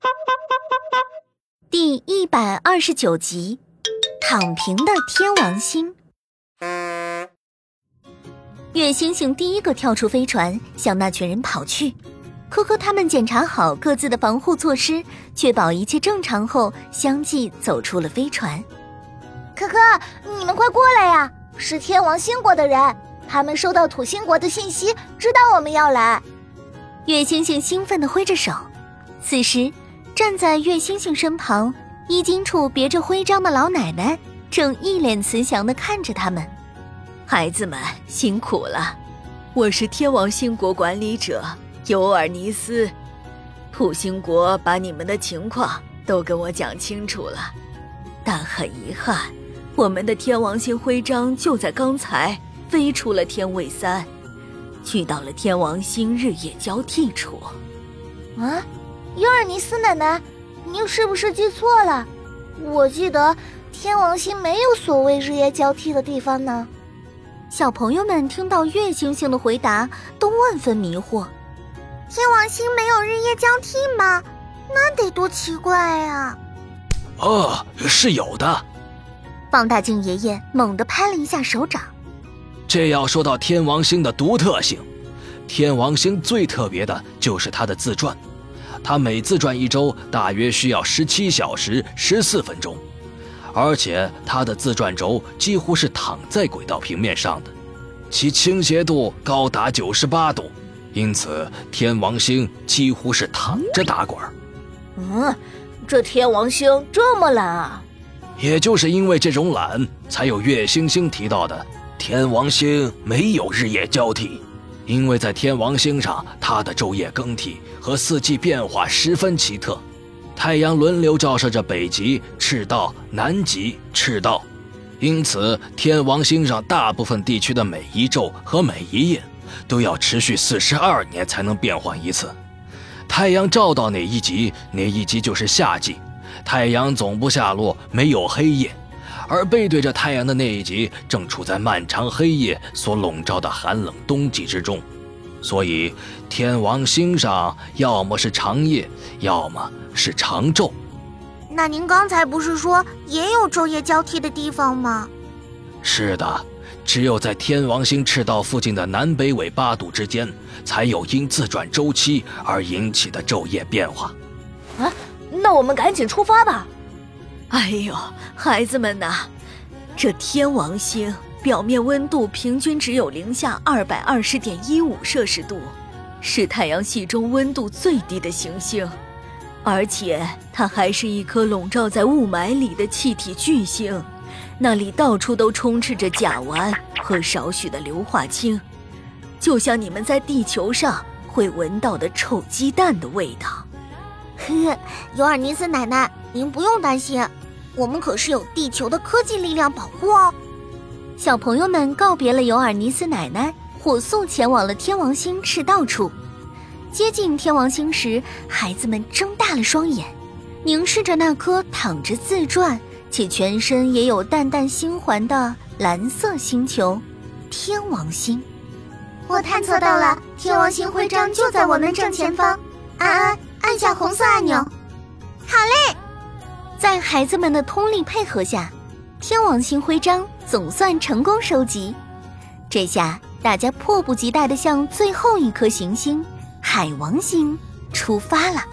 第一百二十九集，躺平的天王星。月星星第一个跳出飞船，向那群人跑去。科科他们检查好各自的防护措施，确保一切正常后，相继走出了飞船。科科，你们快过来呀！是天王星国的人，他们收到土星国的信息，知道我们要来。月星星兴奋地挥着手。此时，站在月星星身旁，衣襟处别着徽章的老奶奶正一脸慈祥地看着他们。孩子们辛苦了，我是天王星国管理者。尤尔尼斯，土星国把你们的情况都跟我讲清楚了，但很遗憾，我们的天王星徽章就在刚才飞出了天卫三，去到了天王星日夜交替处。啊，尤尔尼斯奶奶，您是不是记错了？我记得天王星没有所谓日夜交替的地方呢。小朋友们听到月星星的回答，都万分迷惑。天王星没有日夜交替吗？那得多奇怪呀！哦，是有的。放大镜爷爷猛地拍了一下手掌。这要说到天王星的独特性，天王星最特别的就是它的自转，它每自转一周大约需要十七小时十四分钟，而且它的自转轴几乎是躺在轨道平面上的，其倾斜度高达九十八度。因此，天王星几乎是躺着打滚嗯，这天王星这么懒啊？也就是因为这种懒，才有月星星提到的天王星没有日夜交替。因为在天王星上，它的昼夜更替和四季变化十分奇特，太阳轮流照射着北极、赤道、南极、赤道，因此天王星上大部分地区的每一昼和每一夜。都要持续四十二年才能变换一次。太阳照到哪一极，哪一极就是夏季。太阳总不下落，没有黑夜，而背对着太阳的那一极正处在漫长黑夜所笼罩的寒冷冬季之中。所以，天王星上要么是长夜，要么是长昼。那您刚才不是说也有昼夜交替的地方吗？是的。只有在天王星赤道附近的南北纬八度之间，才有因自转周期而引起的昼夜变化。啊，那我们赶紧出发吧！哎呦，孩子们呐，这天王星表面温度平均只有零下二百二十点一五摄氏度，是太阳系中温度最低的行星，而且它还是一颗笼罩在雾霾里的气体巨星。那里到处都充斥着甲烷和少许的硫化氢，就像你们在地球上会闻到的臭鸡蛋的味道。呵呵，尤尔尼斯奶奶，您不用担心，我们可是有地球的科技力量保护哦。小朋友们告别了尤尔尼斯奶奶，火速前往了天王星赤道处。接近天王星时，孩子们睁大了双眼，凝视着那颗躺着自转。且全身也有淡淡星环的蓝色星球，天王星。我探测到了天王星徽章就在我们正前方。安安，小红色按钮。好嘞！在孩子们的通力配合下，天王星徽章总算成功收集。这下大家迫不及待地向最后一颗行星——海王星出发了。